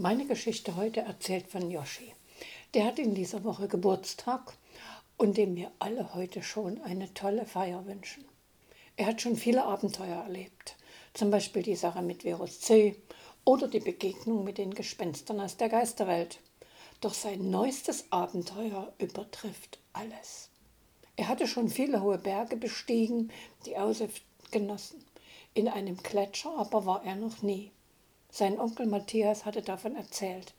Meine Geschichte heute erzählt von Yoshi. Der hat in dieser Woche Geburtstag und dem wir alle heute schon eine tolle Feier wünschen. Er hat schon viele Abenteuer erlebt, zum Beispiel die Sache mit Virus C oder die Begegnung mit den Gespenstern aus der Geisterwelt. Doch sein neuestes Abenteuer übertrifft alles. Er hatte schon viele hohe Berge bestiegen, die Aussicht genossen. In einem Gletscher aber war er noch nie. Sein Onkel Matthias hatte davon erzählt.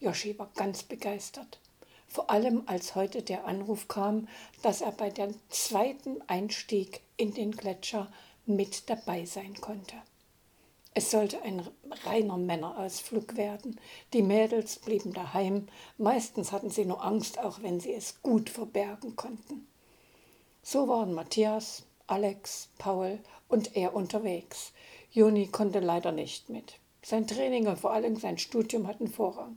Joschi war ganz begeistert. Vor allem als heute der Anruf kam, dass er bei dem zweiten Einstieg in den Gletscher mit dabei sein konnte. Es sollte ein reiner Männerausflug werden. Die Mädels blieben daheim. Meistens hatten sie nur Angst, auch wenn sie es gut verbergen konnten. So waren Matthias, Alex, Paul und er unterwegs. Juni konnte leider nicht mit. Sein Training und vor allem sein Studium hatten Vorrang.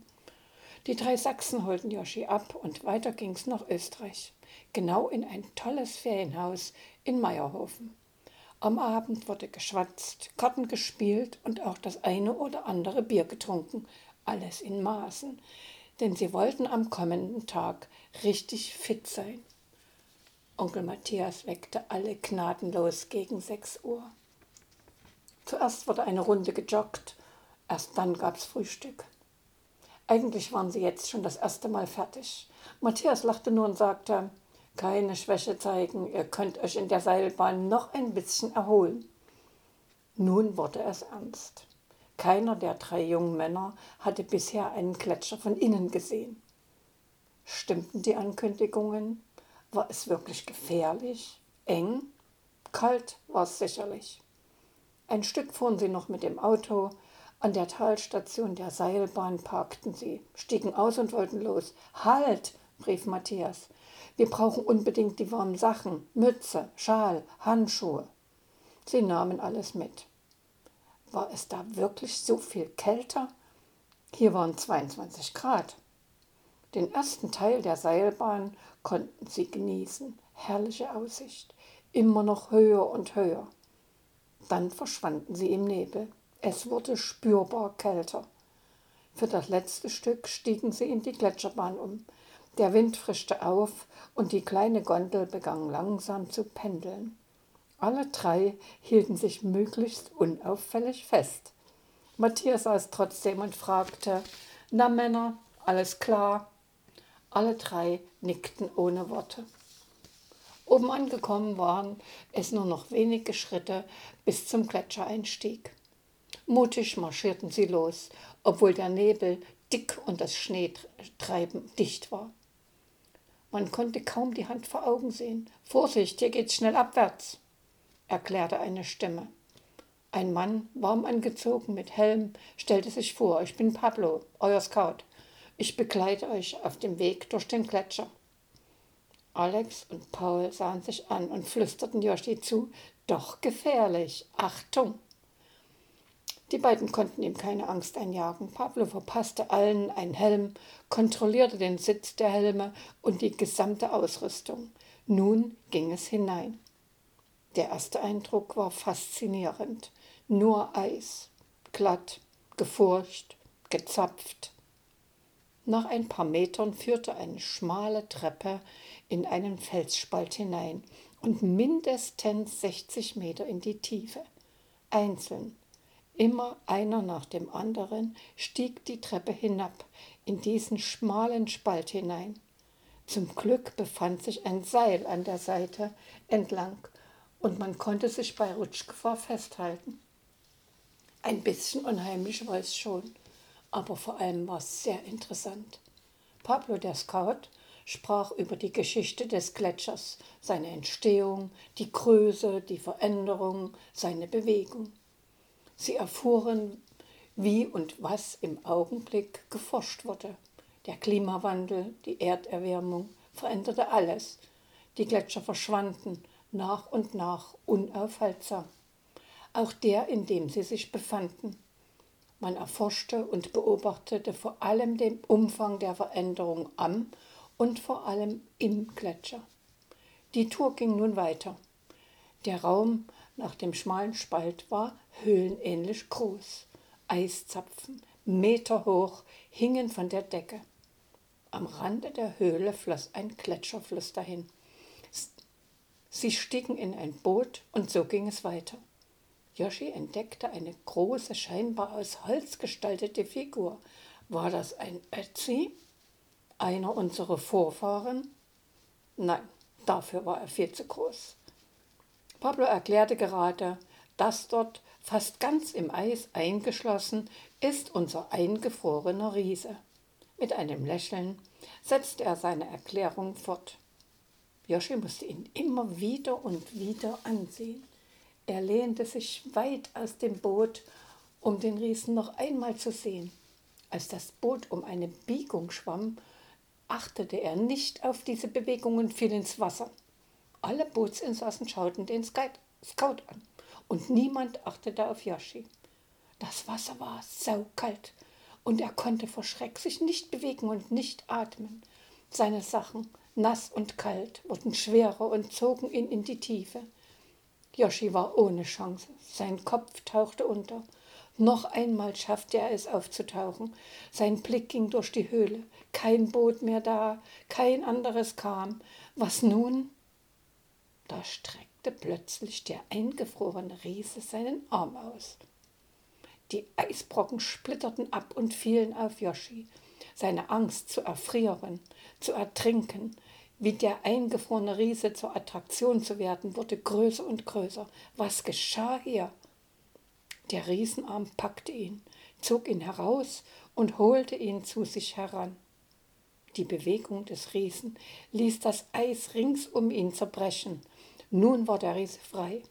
Die drei Sachsen holten Joschi ab und weiter ging's nach Österreich, genau in ein tolles Ferienhaus in Meierhofen. Am Abend wurde geschwatzt, Karten gespielt und auch das eine oder andere Bier getrunken, alles in Maßen, denn sie wollten am kommenden Tag richtig fit sein. Onkel Matthias weckte alle gnadenlos gegen sechs Uhr. Zuerst wurde eine Runde gejoggt, Erst dann gab's Frühstück. Eigentlich waren sie jetzt schon das erste Mal fertig. Matthias lachte nur und sagte, keine Schwäche zeigen, ihr könnt euch in der Seilbahn noch ein bisschen erholen. Nun wurde es ernst. Keiner der drei jungen Männer hatte bisher einen Gletscher von innen gesehen. Stimmten die Ankündigungen? War es wirklich gefährlich? Eng? Kalt war es sicherlich. Ein Stück fuhren sie noch mit dem Auto, an der Talstation der Seilbahn parkten sie, stiegen aus und wollten los. Halt, rief Matthias. Wir brauchen unbedingt die warmen Sachen, Mütze, Schal, Handschuhe. Sie nahmen alles mit. War es da wirklich so viel kälter? Hier waren 22 Grad. Den ersten Teil der Seilbahn konnten sie genießen. Herrliche Aussicht. Immer noch höher und höher. Dann verschwanden sie im Nebel. Es wurde spürbar kälter. Für das letzte Stück stiegen sie in die Gletscherbahn um. Der Wind frischte auf und die kleine Gondel begann langsam zu pendeln. Alle drei hielten sich möglichst unauffällig fest. Matthias saß trotzdem und fragte: Na, Männer, alles klar? Alle drei nickten ohne Worte. Oben angekommen waren es nur noch wenige Schritte bis zum Gletschereinstieg. Mutig marschierten sie los, obwohl der Nebel dick und das Schneetreiben dicht war. Man konnte kaum die Hand vor Augen sehen. Vorsicht, hier geht's schnell abwärts, erklärte eine Stimme. Ein Mann, warm angezogen mit Helm, stellte sich vor, ich bin Pablo, euer Scout. Ich begleite euch auf dem Weg durch den Gletscher. Alex und Paul sahen sich an und flüsterten Yoshi zu, doch gefährlich, Achtung! Die beiden konnten ihm keine Angst einjagen. Pablo verpasste allen einen Helm, kontrollierte den Sitz der Helme und die gesamte Ausrüstung. Nun ging es hinein. Der erste Eindruck war faszinierend. Nur Eis, glatt, gefurcht, gezapft. Nach ein paar Metern führte eine schmale Treppe in einen Felsspalt hinein und mindestens 60 Meter in die Tiefe. Einzeln, Immer einer nach dem anderen stieg die Treppe hinab in diesen schmalen Spalt hinein. Zum Glück befand sich ein Seil an der Seite entlang und man konnte sich bei Rutschgefahr festhalten. Ein bisschen unheimlich war es schon, aber vor allem war es sehr interessant. Pablo der Scout sprach über die Geschichte des Gletschers, seine Entstehung, die Größe, die Veränderung, seine Bewegung. Sie erfuhren, wie und was im Augenblick geforscht wurde. Der Klimawandel, die Erderwärmung veränderte alles. Die Gletscher verschwanden nach und nach unaufhaltsam. Auch der, in dem sie sich befanden. Man erforschte und beobachtete vor allem den Umfang der Veränderung am und vor allem im Gletscher. Die Tour ging nun weiter. Der Raum nach dem schmalen Spalt war höhlenähnlich groß. Eiszapfen, Meter hoch, hingen von der Decke. Am Rande der Höhle floss ein Gletscherfluss dahin. Sie stiegen in ein Boot und so ging es weiter. Yoshi entdeckte eine große, scheinbar aus Holz gestaltete Figur. War das ein Ötzi? Einer unserer Vorfahren? Nein, dafür war er viel zu groß. Pablo erklärte gerade, dass dort fast ganz im Eis eingeschlossen ist unser eingefrorener Riese. Mit einem Lächeln setzte er seine Erklärung fort. Yoshi musste ihn immer wieder und wieder ansehen. Er lehnte sich weit aus dem Boot, um den Riesen noch einmal zu sehen. Als das Boot um eine Biegung schwamm, achtete er nicht auf diese Bewegung und fiel ins Wasser. Alle Bootsinsassen schauten den Scout an und niemand achtete auf Yoshi. Das Wasser war saukalt und er konnte vor Schreck sich nicht bewegen und nicht atmen. Seine Sachen, nass und kalt, wurden schwerer und zogen ihn in die Tiefe. Yoshi war ohne Chance. Sein Kopf tauchte unter. Noch einmal schaffte er es aufzutauchen. Sein Blick ging durch die Höhle. Kein Boot mehr da, kein anderes kam. Was nun? Da streckte plötzlich der eingefrorene Riese seinen Arm aus. Die Eisbrocken splitterten ab und fielen auf Yoshi. Seine Angst zu erfrieren, zu ertrinken, wie der eingefrorene Riese zur Attraktion zu werden, wurde größer und größer. Was geschah hier? Der Riesenarm packte ihn, zog ihn heraus und holte ihn zu sich heran. Die Bewegung des Riesen ließ das Eis rings um ihn zerbrechen. Nun war der Riese frei,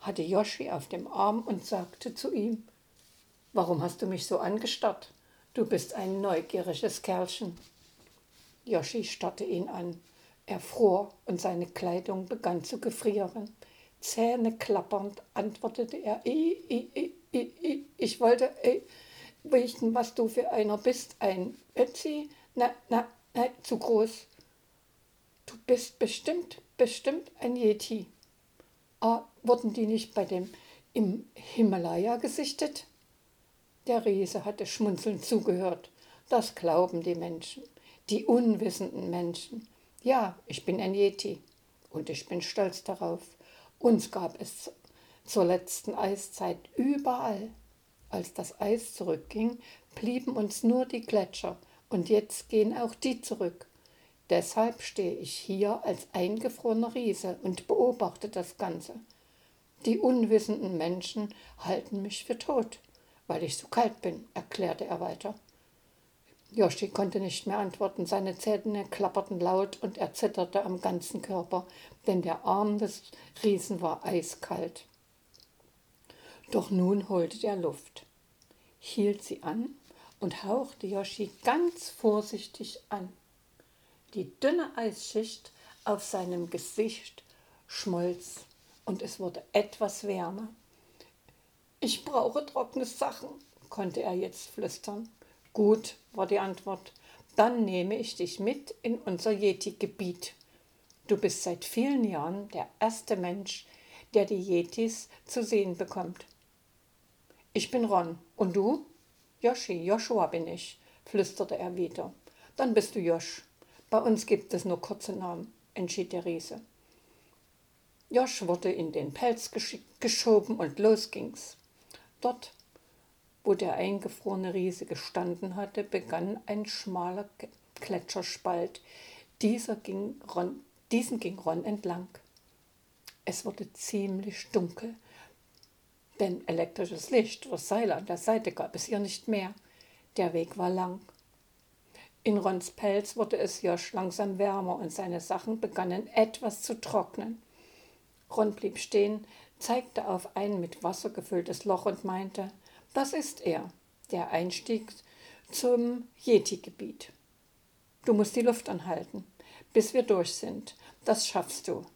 hatte Yoshi auf dem Arm und sagte zu ihm, Warum hast du mich so angestarrt? Du bist ein neugieriges Kerlchen. Yoshi starrte ihn an. Er fror und seine Kleidung begann zu gefrieren. Zähne klappernd antwortete er, ich, ich, ich, ich wollte wissen, was du für einer bist. Ein Ötzi? Na, na, na, zu groß. Du bist bestimmt, bestimmt ein Yeti. Ah, wurden die nicht bei dem im Himalaya gesichtet? Der Riese hatte schmunzelnd zugehört. Das glauben die Menschen die unwissenden Menschen. Ja, ich bin ein Yeti und ich bin stolz darauf. Uns gab es zur letzten Eiszeit überall. Als das Eis zurückging, blieben uns nur die Gletscher und jetzt gehen auch die zurück. Deshalb stehe ich hier als eingefrorener Riese und beobachte das Ganze. Die unwissenden Menschen halten mich für tot, weil ich so kalt bin, erklärte er weiter. Yoshi konnte nicht mehr antworten. Seine Zähne klapperten laut und er zitterte am ganzen Körper, denn der Arm des Riesen war eiskalt. Doch nun holte er Luft, hielt sie an und hauchte Yoshi ganz vorsichtig an. Die dünne Eisschicht auf seinem Gesicht schmolz und es wurde etwas wärmer. Ich brauche trockene Sachen, konnte er jetzt flüstern. Gut, war die Antwort. Dann nehme ich dich mit in unser Yeti-Gebiet. Du bist seit vielen Jahren der erste Mensch, der die Yetis zu sehen bekommt. Ich bin Ron. Und du? Yoshi, Joshua bin ich, flüsterte er wieder. Dann bist du Josh. Bei uns gibt es nur kurze Namen, entschied der Riese. Josh wurde in den Pelz geschoben und los ging's. Dort wo der eingefrorene Riese gestanden hatte, begann ein schmaler Gletscherspalt. Dieser ging Ron, diesen ging Ron entlang. Es wurde ziemlich dunkel, denn elektrisches Licht oder Seile an der Seite gab es hier nicht mehr. Der Weg war lang. In Rons Pelz wurde es Josch langsam wärmer und seine Sachen begannen etwas zu trocknen. Ron blieb stehen, zeigte auf ein mit Wasser gefülltes Loch und meinte, das ist er, der Einstieg zum Yeti-Gebiet. Du musst die Luft anhalten, bis wir durch sind. Das schaffst du.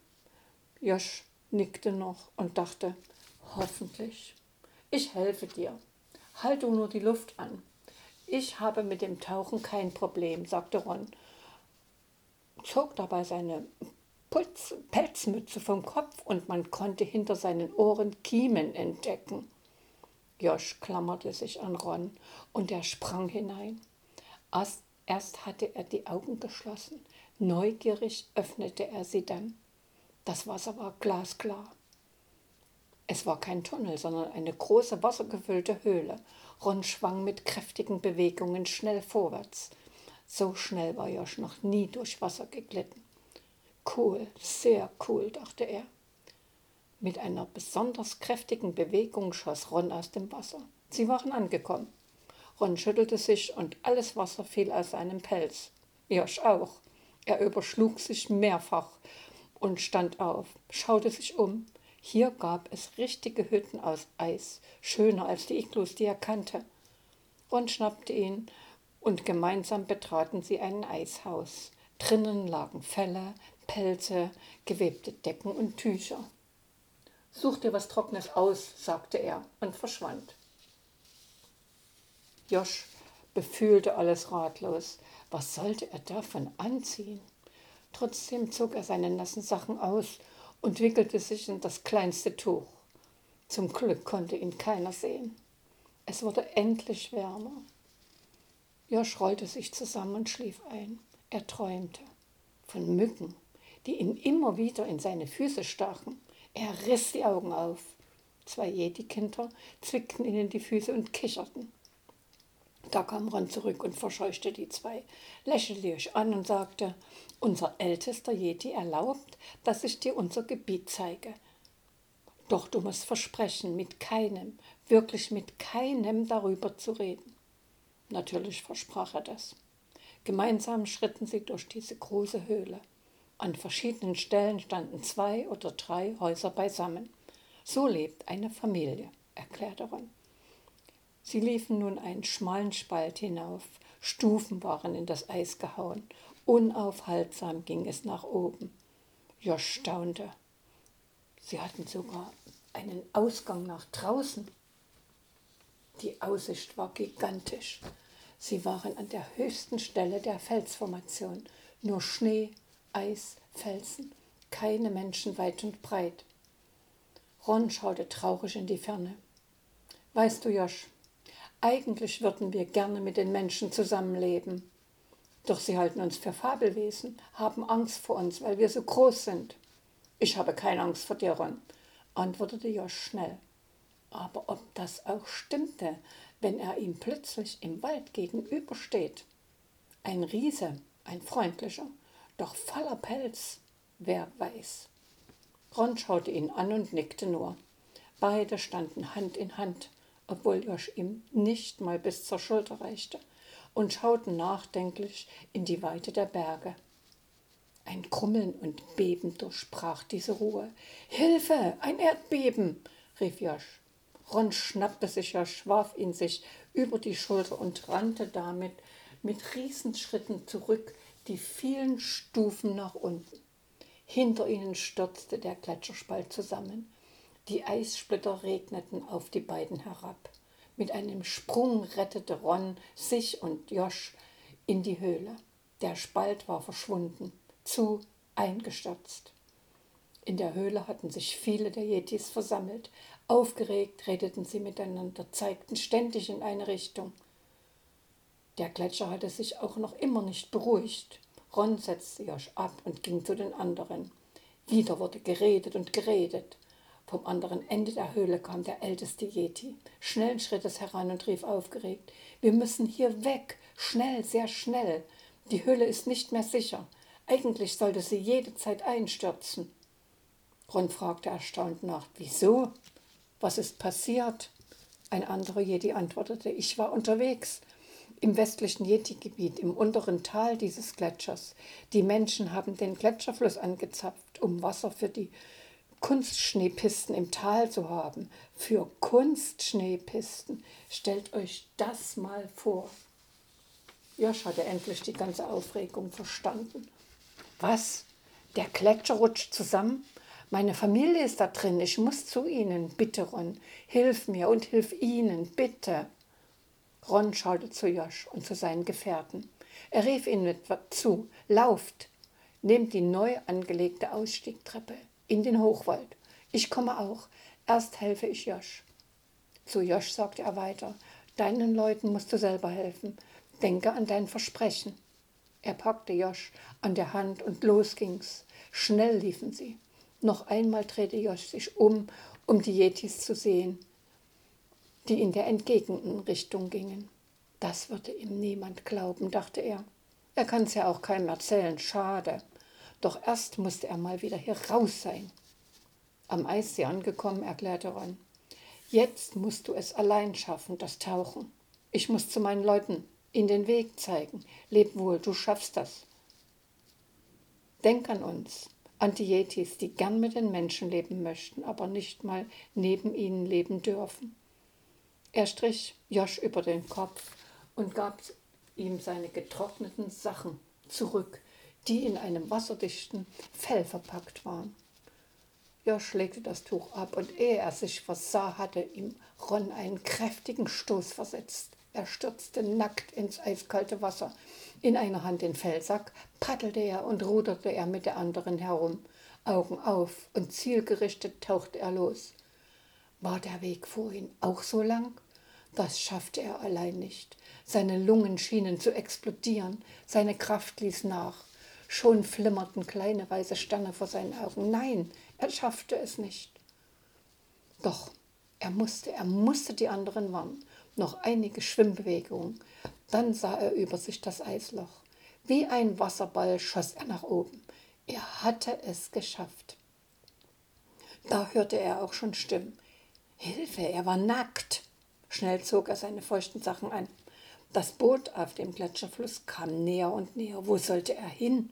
Josch nickte noch und dachte, hoffentlich. Ich helfe dir. Halt du nur die Luft an. Ich habe mit dem Tauchen kein Problem, sagte Ron, zog dabei seine Putz Pelzmütze vom Kopf und man konnte hinter seinen Ohren Kiemen entdecken. Josch klammerte sich an Ron und er sprang hinein. Erst, erst hatte er die Augen geschlossen. Neugierig öffnete er sie dann. Das Wasser war glasklar. Es war kein Tunnel, sondern eine große wassergefüllte Höhle. Ron schwang mit kräftigen Bewegungen schnell vorwärts. So schnell war Josch noch nie durch Wasser geglitten. Cool, sehr cool, dachte er. Mit einer besonders kräftigen Bewegung schoss Ron aus dem Wasser. Sie waren angekommen. Ron schüttelte sich und alles Wasser fiel aus seinem Pelz. Josch auch. Er überschlug sich mehrfach und stand auf, schaute sich um. Hier gab es richtige Hütten aus Eis, schöner als die Iglus, die er kannte. Ron schnappte ihn und gemeinsam betraten sie ein Eishaus. Drinnen lagen Felle, Pelze, gewebte Decken und Tücher. Such dir was Trockenes aus, sagte er und verschwand. Josch befühlte alles ratlos. Was sollte er davon anziehen? Trotzdem zog er seine nassen Sachen aus und wickelte sich in das kleinste Tuch. Zum Glück konnte ihn keiner sehen. Es wurde endlich wärmer. Josch rollte sich zusammen und schlief ein. Er träumte von Mücken, die ihn immer wieder in seine Füße stachen er riss die Augen auf. Zwei Jedi-Kinder zwickten ihn in die Füße und kicherten. Da kam Ron zurück und verscheuchte die zwei, lächelte euch an und sagte, unser ältester Jedi erlaubt, dass ich dir unser Gebiet zeige. Doch du musst versprechen, mit keinem, wirklich mit keinem darüber zu reden. Natürlich versprach er das. Gemeinsam schritten sie durch diese große Höhle. An verschiedenen Stellen standen zwei oder drei Häuser beisammen. So lebt eine Familie, erklärte Ron. Sie liefen nun einen schmalen Spalt hinauf. Stufen waren in das Eis gehauen. Unaufhaltsam ging es nach oben. Josh staunte. Sie hatten sogar einen Ausgang nach draußen. Die Aussicht war gigantisch. Sie waren an der höchsten Stelle der Felsformation. Nur Schnee Eis, Felsen, keine Menschen weit und breit. Ron schaute traurig in die Ferne. Weißt du, Josch, eigentlich würden wir gerne mit den Menschen zusammenleben. Doch sie halten uns für Fabelwesen, haben Angst vor uns, weil wir so groß sind. Ich habe keine Angst vor dir, Ron, antwortete Josch schnell. Aber ob das auch stimmte, wenn er ihm plötzlich im Wald gegenübersteht? Ein Riese, ein freundlicher, doch voller Pelz, wer weiß. Ron schaute ihn an und nickte nur. Beide standen Hand in Hand, obwohl Josch ihm nicht mal bis zur Schulter reichte, und schauten nachdenklich in die Weite der Berge. Ein Krummeln und Beben durchbrach diese Ruhe. Hilfe, ein Erdbeben! rief Josch. Ron schnappte sich Josch, warf ihn sich über die Schulter und rannte damit mit Riesenschritten zurück die vielen Stufen nach unten. Hinter ihnen stürzte der Gletscherspalt zusammen. Die Eissplitter regneten auf die beiden herab. Mit einem Sprung rettete Ron sich und Josch in die Höhle. Der Spalt war verschwunden, zu eingestürzt. In der Höhle hatten sich viele der Yetis versammelt. Aufgeregt redeten sie miteinander, zeigten ständig in eine Richtung. Der Gletscher hatte sich auch noch immer nicht beruhigt. Ron setzte Josch ab und ging zu den anderen. Wieder wurde geredet und geredet. Vom anderen Ende der Höhle kam der älteste Yeti, schnellen Schrittes heran und rief aufgeregt: Wir müssen hier weg, schnell, sehr schnell. Die Höhle ist nicht mehr sicher. Eigentlich sollte sie jede Zeit einstürzen. Ron fragte erstaunt nach: Wieso? Was ist passiert? Ein anderer Jedi antwortete: Ich war unterwegs im westlichen Yeti-Gebiet, im unteren Tal dieses Gletschers. Die Menschen haben den Gletscherfluss angezapft, um Wasser für die Kunstschneepisten im Tal zu haben. Für Kunstschneepisten. Stellt euch das mal vor. Josh hatte endlich die ganze Aufregung verstanden. Was? Der Gletscher rutscht zusammen? Meine Familie ist da drin. Ich muss zu Ihnen. Bitte, Ron. Hilf mir und hilf Ihnen. Bitte. Ron schaute zu Josch und zu seinen Gefährten. Er rief ihnen zu: Lauft! Nehmt die neu angelegte Ausstiegtreppe in den Hochwald. Ich komme auch. Erst helfe ich Josch. Zu Josch sagte er weiter, deinen Leuten musst du selber helfen. Denke an dein Versprechen. Er packte Josch an der Hand und los ging's. Schnell liefen sie. Noch einmal drehte Josch sich um, um die Yetis zu sehen, die in der entgegenden Richtung gingen. Das würde ihm niemand glauben, dachte er. Er kann es ja auch keinem erzählen, schade. Doch erst musste er mal wieder hier raus sein. Am Eissee angekommen, erklärte Ron. Jetzt musst du es allein schaffen, das Tauchen. Ich muss zu meinen Leuten in den Weg zeigen. Leb wohl, du schaffst das. Denk an uns, an die Yetis, die gern mit den Menschen leben möchten, aber nicht mal neben ihnen leben dürfen. Er strich Josch über den Kopf und gab ihm seine getrockneten Sachen zurück, die in einem wasserdichten Fell verpackt waren. Josch legte das Tuch ab und ehe er sich versah, hatte ihm Ron einen kräftigen Stoß versetzt. Er stürzte nackt ins eiskalte Wasser. In einer Hand den Fellsack paddelte er und ruderte er mit der anderen herum. Augen auf und zielgerichtet tauchte er los. War der Weg vorhin auch so lang? Das schaffte er allein nicht. Seine Lungen schienen zu explodieren, seine Kraft ließ nach. Schon flimmerten kleine weiße Sterne vor seinen Augen. Nein, er schaffte es nicht. Doch er musste, er musste die anderen warnen. Noch einige Schwimmbewegungen. Dann sah er über sich das Eisloch. Wie ein Wasserball schoss er nach oben. Er hatte es geschafft. Da hörte er auch schon Stimmen. Hilfe, er war nackt. Schnell zog er seine feuchten Sachen an. Das Boot auf dem Gletscherfluss kam näher und näher. Wo sollte er hin?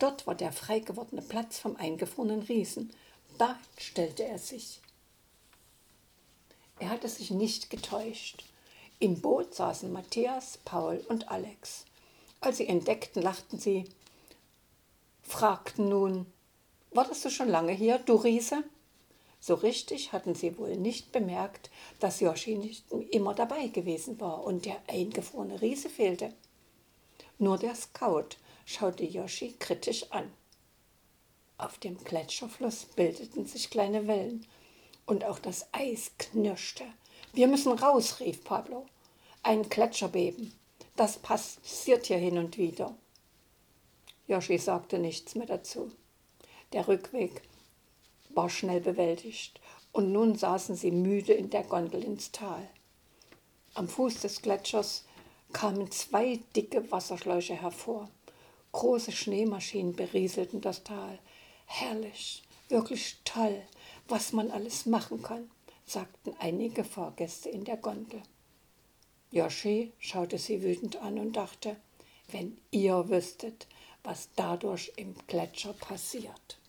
Dort war der frei gewordene Platz vom eingefrorenen Riesen. Da stellte er sich. Er hatte sich nicht getäuscht. Im Boot saßen Matthias, Paul und Alex. Als sie entdeckten, lachten sie, fragten nun, wartest du schon lange hier, du Riese? So richtig hatten sie wohl nicht bemerkt, dass Yoshi nicht immer dabei gewesen war und der eingefrorene Riese fehlte. Nur der Scout schaute Yoshi kritisch an. Auf dem Gletscherfluss bildeten sich kleine Wellen und auch das Eis knirschte. Wir müssen raus, rief Pablo. Ein Gletscherbeben. Das passiert hier hin und wieder. Yoshi sagte nichts mehr dazu. Der Rückweg war schnell bewältigt und nun saßen sie müde in der Gondel ins Tal. Am Fuß des Gletschers kamen zwei dicke Wasserschläuche hervor. Große Schneemaschinen berieselten das Tal. Herrlich, wirklich toll, was man alles machen kann, sagten einige Fahrgäste in der Gondel. Yoshi schaute sie wütend an und dachte, wenn ihr wüsstet, was dadurch im Gletscher passiert.